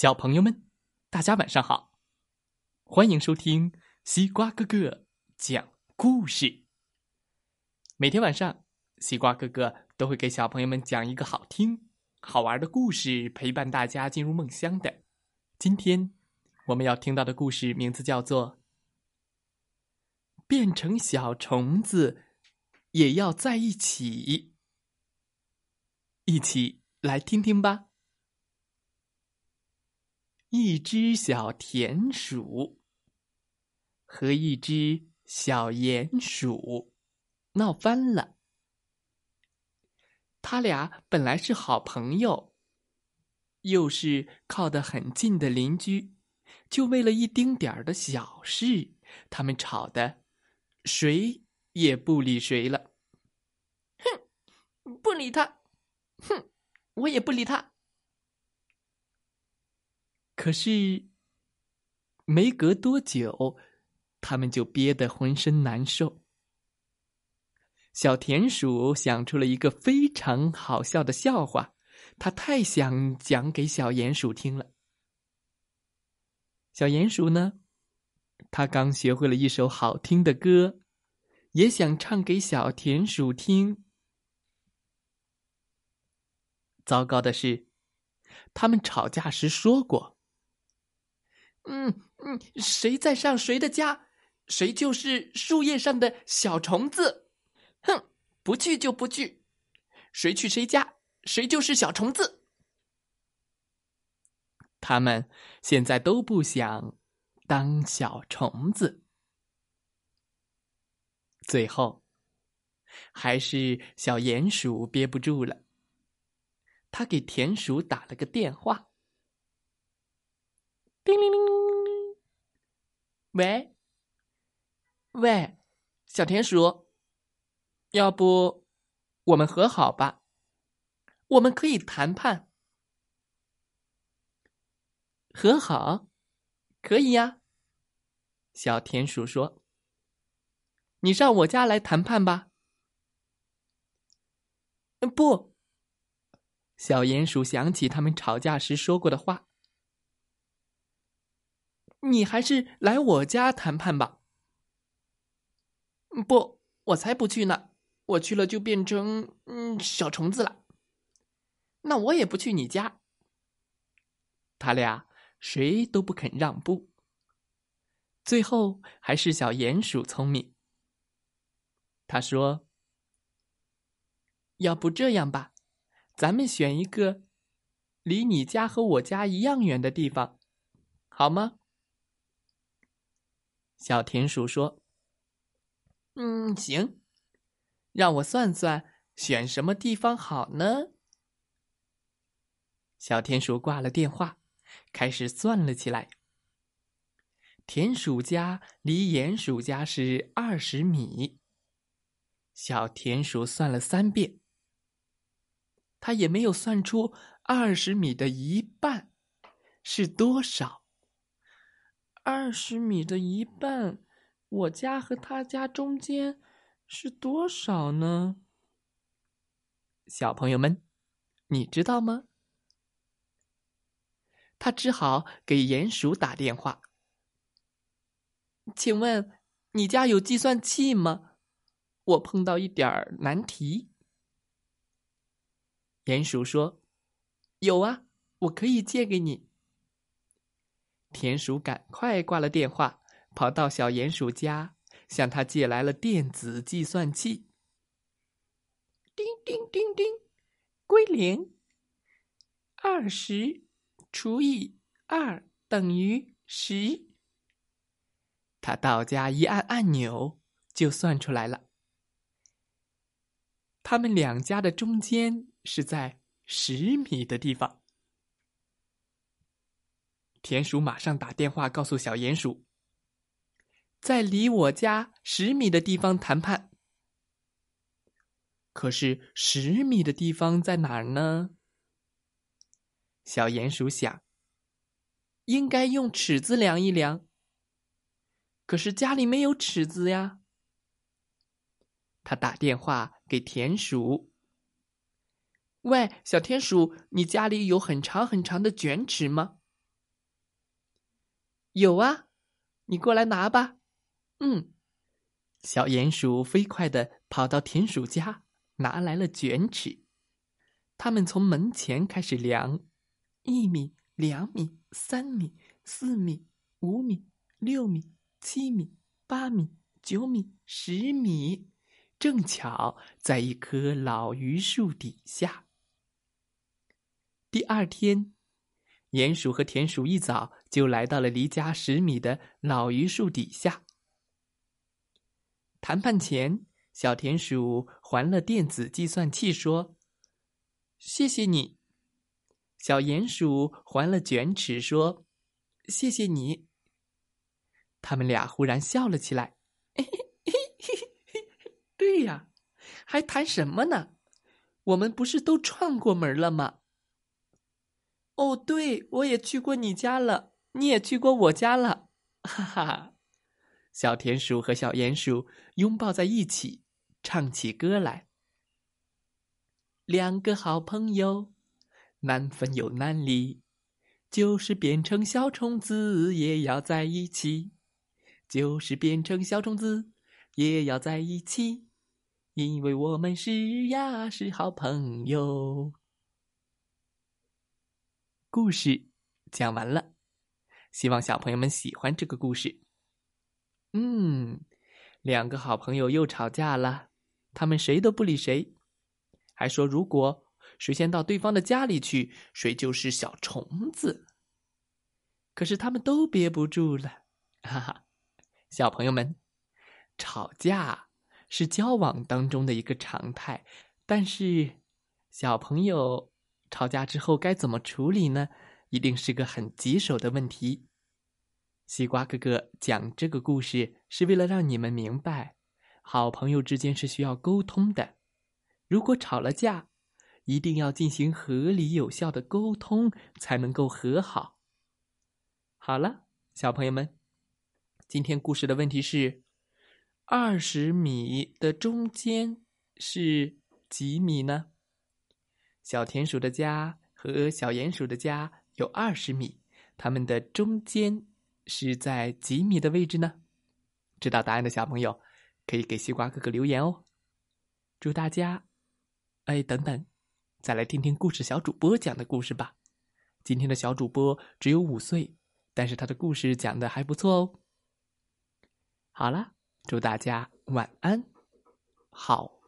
小朋友们，大家晚上好！欢迎收听西瓜哥哥讲故事。每天晚上，西瓜哥哥都会给小朋友们讲一个好听、好玩的故事，陪伴大家进入梦乡的。今天我们要听到的故事名字叫做《变成小虫子也要在一起》，一起来听听吧。一只小田鼠和一只小鼹鼠闹翻了。他俩本来是好朋友，又是靠得很近的邻居，就为了一丁点儿的小事，他们吵得谁也不理谁了。哼，不理他，哼，我也不理他。可是，没隔多久，他们就憋得浑身难受。小田鼠想出了一个非常好笑的笑话，他太想讲给小鼹鼠听了。小鼹鼠呢，他刚学会了一首好听的歌，也想唱给小田鼠听。糟糕的是，他们吵架时说过。嗯嗯，谁在上谁的家，谁就是树叶上的小虫子。哼，不去就不去，谁去谁家，谁就是小虫子。他们现在都不想当小虫子。最后，还是小鼹鼠憋不住了，他给田鼠打了个电话。喂，喂，小田鼠，要不我们和好吧？我们可以谈判，和好，可以呀。小田鼠说：“你上我家来谈判吧。”不，小鼹鼠想起他们吵架时说过的话。你还是来我家谈判吧。不，我才不去呢！我去了就变成嗯小虫子了。那我也不去你家。他俩谁都不肯让步。最后还是小鼹鼠聪明。他说：“要不这样吧，咱们选一个离你家和我家一样远的地方，好吗？”小田鼠说：“嗯，行，让我算算，选什么地方好呢？”小田鼠挂了电话，开始算了起来。田鼠家离鼹鼠家是二十米。小田鼠算了三遍，他也没有算出二十米的一半是多少。二十米的一半，我家和他家中间是多少呢？小朋友们，你知道吗？他只好给鼹鼠打电话。请问你家有计算器吗？我碰到一点难题。鼹鼠说：“有啊，我可以借给你。”田鼠赶快挂了电话，跑到小鼹鼠家，向他借来了电子计算器。叮叮叮叮，归零。二十除以二等于十。他到家一按按钮，就算出来了。他们两家的中间是在十米的地方。田鼠马上打电话告诉小鼹鼠，在离我家十米的地方谈判。可是十米的地方在哪儿呢？小鼹鼠想，应该用尺子量一量。可是家里没有尺子呀。他打电话给田鼠：“喂，小田鼠，你家里有很长很长的卷尺吗？”有啊，你过来拿吧。嗯，小鼹鼠飞快的跑到田鼠家，拿来了卷尺。他们从门前开始量，一米、两米、三米、四米、五米、六米、七米、八米、九米、十米，正巧在一棵老榆树底下。第二天，鼹鼠和田鼠一早就来到了离家十米的老榆树底下。谈判前，小田鼠还了电子计算器，说。谢谢你，小鼹鼠还了卷尺，说：“谢谢你。”他们俩忽然笑了起来。对呀，还谈什么呢？我们不是都串过门了吗？哦，对，我也去过你家了，你也去过我家了，哈哈！小田鼠和小鼹鼠拥抱在一起，唱起歌来。两个好朋友，难分又难离，就是变成小虫子也要在一起，就是变成小虫子也要在一起，因为我们是呀是好朋友。故事讲完了，希望小朋友们喜欢这个故事。嗯，两个好朋友又吵架了，他们谁都不理谁。还说，如果谁先到对方的家里去，谁就是小虫子。可是他们都憋不住了，哈哈！小朋友们，吵架是交往当中的一个常态，但是小朋友吵架之后该怎么处理呢？一定是个很棘手的问题。西瓜哥哥讲这个故事是为了让你们明白，好朋友之间是需要沟通的。如果吵了架，一定要进行合理有效的沟通，才能够和好。好了，小朋友们，今天故事的问题是：二十米的中间是几米呢？小田鼠的家和小鼹鼠的家有二十米，它们的中间是在几米的位置呢？知道答案的小朋友可以给西瓜哥哥留言哦。祝大家！哎，等等，再来听听故事小主播讲的故事吧。今天的小主播只有五岁，但是他的故事讲的还不错哦。好了，祝大家晚安，好。